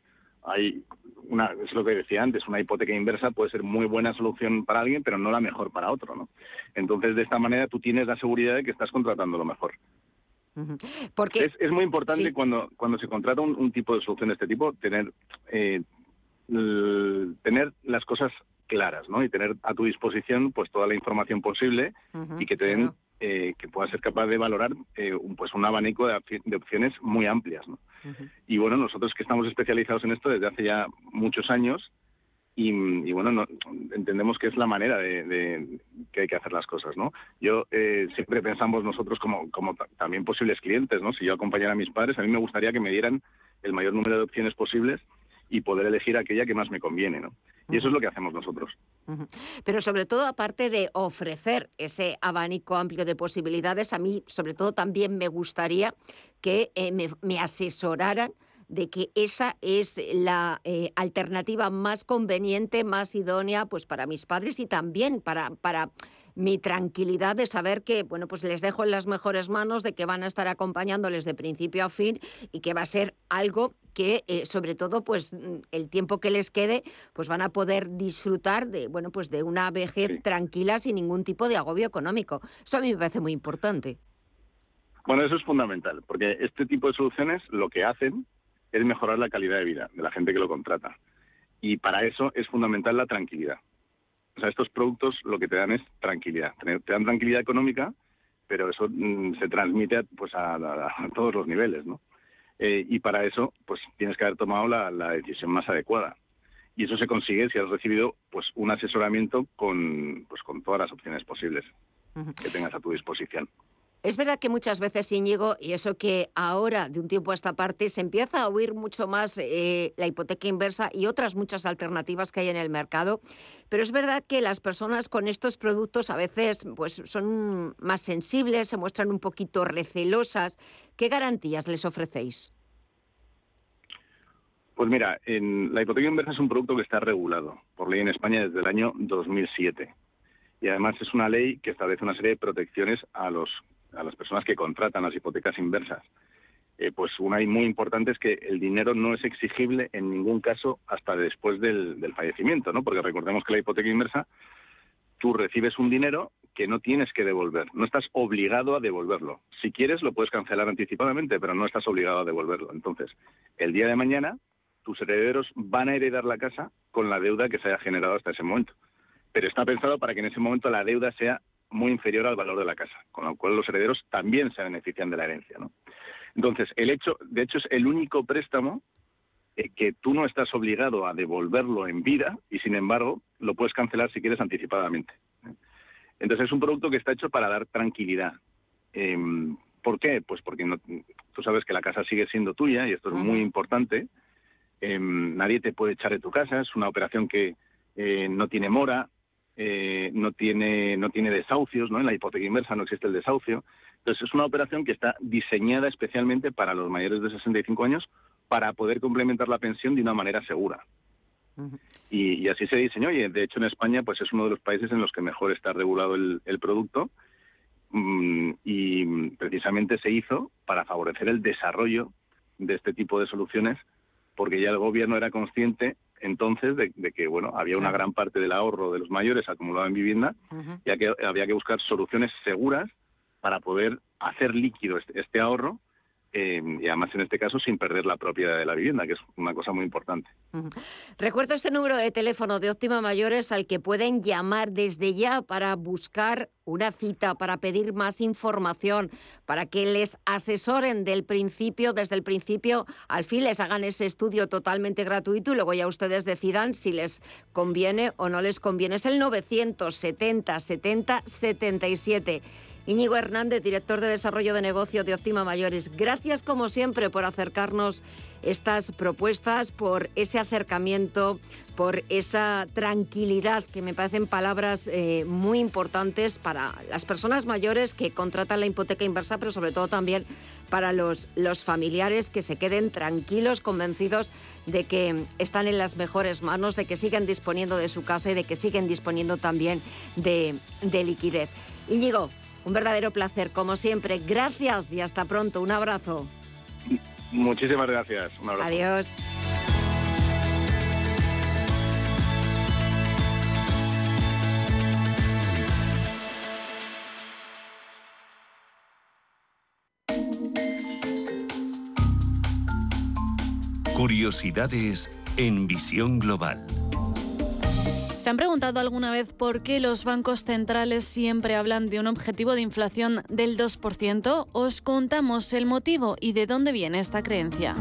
hay una, es lo que decía antes, una hipoteca inversa puede ser muy buena solución para alguien, pero no la mejor para otro, ¿no? Entonces, de esta manera tú tienes la seguridad de que estás contratando lo mejor. Porque es, muy importante cuando, cuando se contrata un, tipo de solución de este tipo tener, eh, tener las cosas claras, ¿no? Y tener a tu disposición pues toda la información posible y que te den eh, que puedas ser capaz de valorar eh, un, pues un abanico de, opciones muy amplias, ¿no? Y bueno, nosotros que estamos especializados en esto desde hace ya muchos años y, bueno, entendemos que es la manera de, que hay que hacer las cosas, ¿no? Yo eh, siempre pensamos nosotros como, como también posibles clientes, ¿no? Si yo acompañara a mis padres, a mí me gustaría que me dieran el mayor número de opciones posibles y poder elegir aquella que más me conviene, ¿no? Y eso es lo que hacemos nosotros. Pero sobre todo, aparte de ofrecer ese abanico amplio de posibilidades, a mí sobre todo también me gustaría que eh, me, asesoraran de que esa es la eh, alternativa más conveniente, más idónea, pues para mis padres y también para, para mi tranquilidad de saber que, bueno, pues les dejo en las mejores manos, de que van a estar acompañándoles de principio a fin y que va a ser algo que, eh, sobre todo, pues mm, el tiempo que les quede, pues van a poder disfrutar de, bueno, pues de una vejez tranquila sin ningún tipo de agobio económico. Eso a mí me parece muy importante. Bueno, eso es fundamental, porque este tipo de soluciones lo que hacen es mejorar la calidad de vida de la gente que lo contrata. Y para eso es fundamental la tranquilidad. O sea, estos productos lo que te dan es tranquilidad. Te dan tranquilidad económica, pero eso mm, se transmite pues a, todos los niveles, ¿no? Eh, y para eso, pues tienes que haber tomado la, decisión más adecuada. Y eso se consigue si has recibido pues un asesoramiento con, pues, con todas las opciones posibles que tengas a tu disposición. Es verdad que muchas veces, Íñigo, y eso que ahora, de un tiempo a esta parte, se empieza a oír mucho más eh, la hipoteca inversa y otras muchas alternativas que hay en el mercado, pero es verdad que las personas con estos productos a veces pues, son más sensibles, se muestran un poquito recelosas. ¿Qué garantías les ofrecéis? Pues mira, la hipoteca inversa es un producto que está regulado por ley en España desde el año 2007 y además es una ley que establece una serie de protecciones a los a las personas que contratan las hipotecas inversas. Eh, pues una muy importante es que el dinero no es exigible en ningún caso hasta después del, fallecimiento, ¿no? Porque recordemos que la hipoteca inversa, tú recibes un dinero que no tienes que devolver, no estás obligado a devolverlo. Si quieres lo puedes cancelar anticipadamente, pero no estás obligado a devolverlo. Entonces, el día de mañana tus herederos van a heredar la casa con la deuda que se haya generado hasta ese momento. Pero está pensado para que en ese momento la deuda sea muy inferior al valor de la casa, con lo cual los herederos también se benefician de la herencia. ¿no? Entonces, el hecho, de hecho, es el único préstamo eh, que tú no estás obligado a devolverlo en vida y, sin embargo, lo puedes cancelar si quieres anticipadamente. Entonces, es un producto que está hecho para dar tranquilidad. Em, ¿Por qué? Pues porque tú sabes que la casa sigue siendo tuya y esto es muy importante. Em, nadie te puede echar de tu casa, es una operación que eh, no tiene mora, eh, no tiene no tiene desahucios, ¿no? En la hipoteca inversa no existe el desahucio. Entonces es una operación que está diseñada especialmente para los mayores de 65 años para poder complementar la pensión de una manera segura. y, así se diseñó y de hecho en España pues es uno de los países en los que mejor está regulado el, producto mm, y precisamente se hizo para favorecer el desarrollo de este tipo de soluciones porque ya el gobierno era consciente entonces de, que bueno había una gran parte del ahorro de los mayores acumulado en vivienda ya que había que buscar soluciones seguras para poder hacer líquido este, este ahorro Em, y además en este caso sin perder la propiedad de la vivienda, que es una cosa muy importante. Recuerdo este número de teléfono de Óptima Mayores al que pueden llamar desde ya para buscar una cita, para pedir más información, para que les asesoren del principio, desde el principio al fin les hagan ese estudio totalmente gratuito y luego ya ustedes decidan si les conviene o no les conviene. Es el 970 70 77. Íñigo Hernández, director de Desarrollo de Negocio de Optima Mayores, gracias como siempre por acercarnos estas propuestas, por ese acercamiento, por esa tranquilidad, que me parecen palabras eh, muy importantes para las personas mayores que contratan la hipoteca inversa, pero sobre todo también para los, los familiares que se queden tranquilos, convencidos de que están en las mejores manos, de que siguen disponiendo de su casa y de que siguen disponiendo también de, de liquidez. Íñigo, un verdadero placer, como siempre. Gracias y hasta pronto. Un abrazo. Muchísimas gracias. Un abrazo. Adiós. Curiosidades en visión global. ¿Se han preguntado alguna vez por qué los bancos centrales siempre hablan de un objetivo de inflación del 2%? Os contamos el motivo y de dónde viene esta creencia.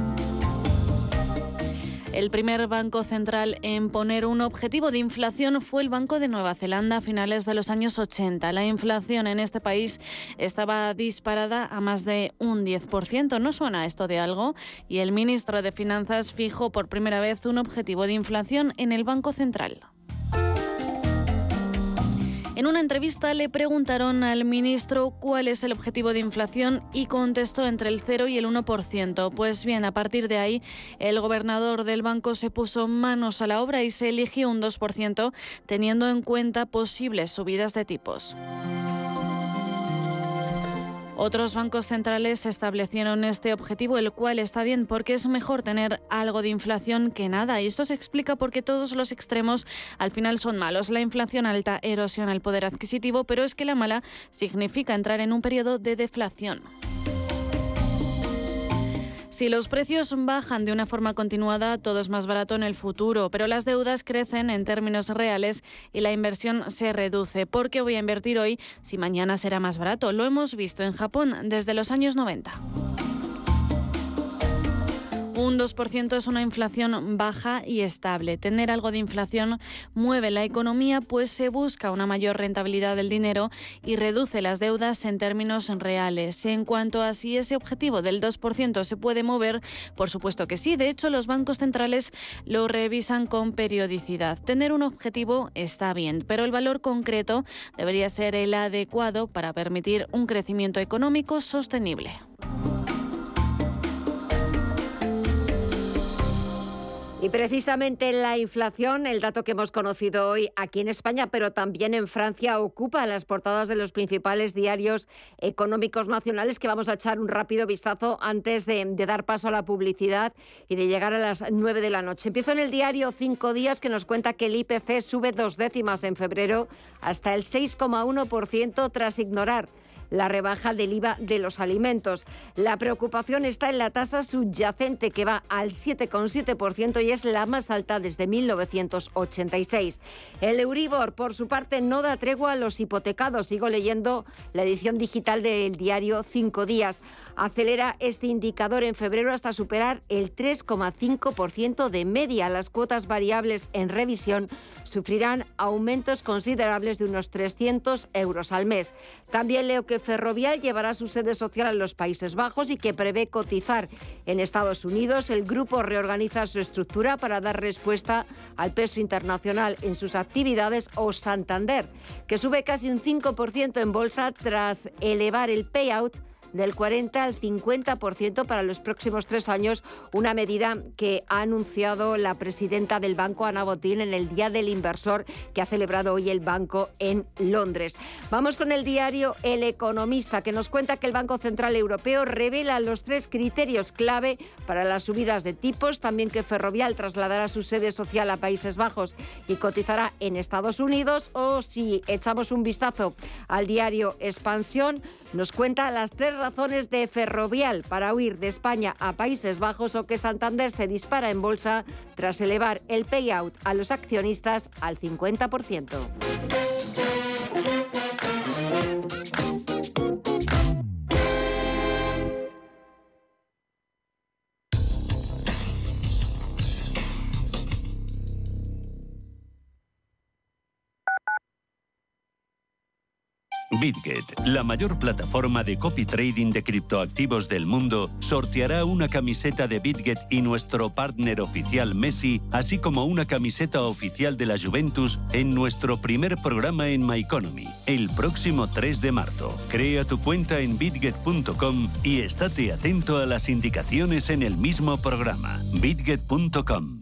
El primer banco central en poner un objetivo de inflación fue el Banco de Nueva Zelanda a finales de los años 80. La inflación en este país estaba disparada a más de un 10%. ¿No suena esto de algo? Y el ministro de Finanzas fijó por primera vez un objetivo de inflación en el Banco Central. En una entrevista le preguntaron al ministro cuál es el objetivo de inflación y contestó entre el 0 y el 1%. Pues bien, a partir de ahí, el gobernador del banco se puso manos a la obra y se eligió un 2%, teniendo en cuenta posibles subidas de tipos. Otros bancos centrales establecieron este objetivo, el cual está bien porque es mejor tener algo de inflación que nada. Y esto se explica porque todos los extremos al final son malos. La inflación alta erosiona el poder adquisitivo, pero es que la mala significa entrar en un periodo de deflación. Si los precios bajan de una forma continuada, todo es más barato en el futuro, pero las deudas crecen en términos reales y la inversión se reduce. ¿Por qué voy a invertir hoy si mañana será más barato? Lo hemos visto en Japón desde los años 90. Un 2% es una inflación baja y estable. Tener algo de inflación mueve la economía, pues se busca una mayor rentabilidad del dinero y reduce las deudas en términos reales. En cuanto a si ese objetivo del 2% se puede mover, por supuesto que sí. De hecho, los bancos centrales lo revisan con periodicidad. Tener un objetivo está bien, pero el valor concreto debería ser el adecuado para permitir un crecimiento económico sostenible. Y precisamente la inflación, el dato que hemos conocido hoy aquí en España, pero también en Francia, ocupa las portadas de los principales diarios económicos nacionales que vamos a echar un rápido vistazo antes de, dar paso a la publicidad y de llegar a las 9 de la noche. Empiezo en el diario Cinco Días que nos cuenta que el IPC sube dos décimas en febrero hasta el 6,1% tras ignorar la rebaja del IVA de los alimentos. La preocupación está en la tasa subyacente que va al 7,7% y es la más alta desde 1986. El Euribor, por su parte, no da tregua a los hipotecados. Sigo leyendo la edición digital del diario Cinco Días acelera este indicador en febrero hasta superar el 3,5% de media. Las cuotas variables en revisión sufrirán aumentos considerables de unos 300 euros al mes. También leo que Ferrovial llevará su sede social a los Países Bajos y que prevé cotizar en Estados Unidos. El grupo reorganiza su estructura para dar respuesta al peso internacional en sus actividades o Santander, que sube casi un 5% en bolsa tras elevar el payout del 40 al 50% para los próximos tres años, una medida que ha anunciado la presidenta del banco, Ana Botín, en el Día del Inversor que ha celebrado hoy el banco en Londres. Vamos con el diario El Economista, que nos cuenta que el Banco Central Europeo revela los tres criterios clave para las subidas de tipos, también que Ferrovial trasladará su sede social a Países Bajos y cotizará en Estados Unidos, o si echamos un vistazo al diario Expansión, nos cuenta las tres razones de Ferrovial para huir de España a Países Bajos o que Santander se dispara en bolsa tras elevar el payout a los accionistas al 50%. BitGet, la mayor plataforma de copy trading de criptoactivos del mundo, sorteará una camiseta de BitGet y nuestro partner oficial Messi, así como una camiseta oficial de la Juventus en nuestro primer programa en MyEconomy, el próximo 3 de marzo. Crea tu cuenta en bitget.com y estate atento a las indicaciones en el mismo programa. bitget.com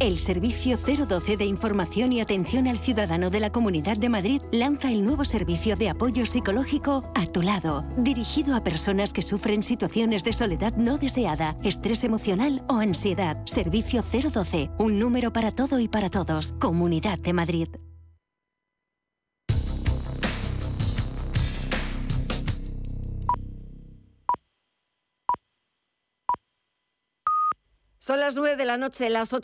El Servicio 012 de Información y Atención al Ciudadano de la Comunidad de Madrid lanza el nuevo servicio de apoyo psicológico A tu lado, dirigido a personas que sufren situaciones de soledad no deseada, estrés emocional o ansiedad. Servicio 012, un número para todo y para todos. Comunidad de Madrid. Son las 9 de la noche, las 8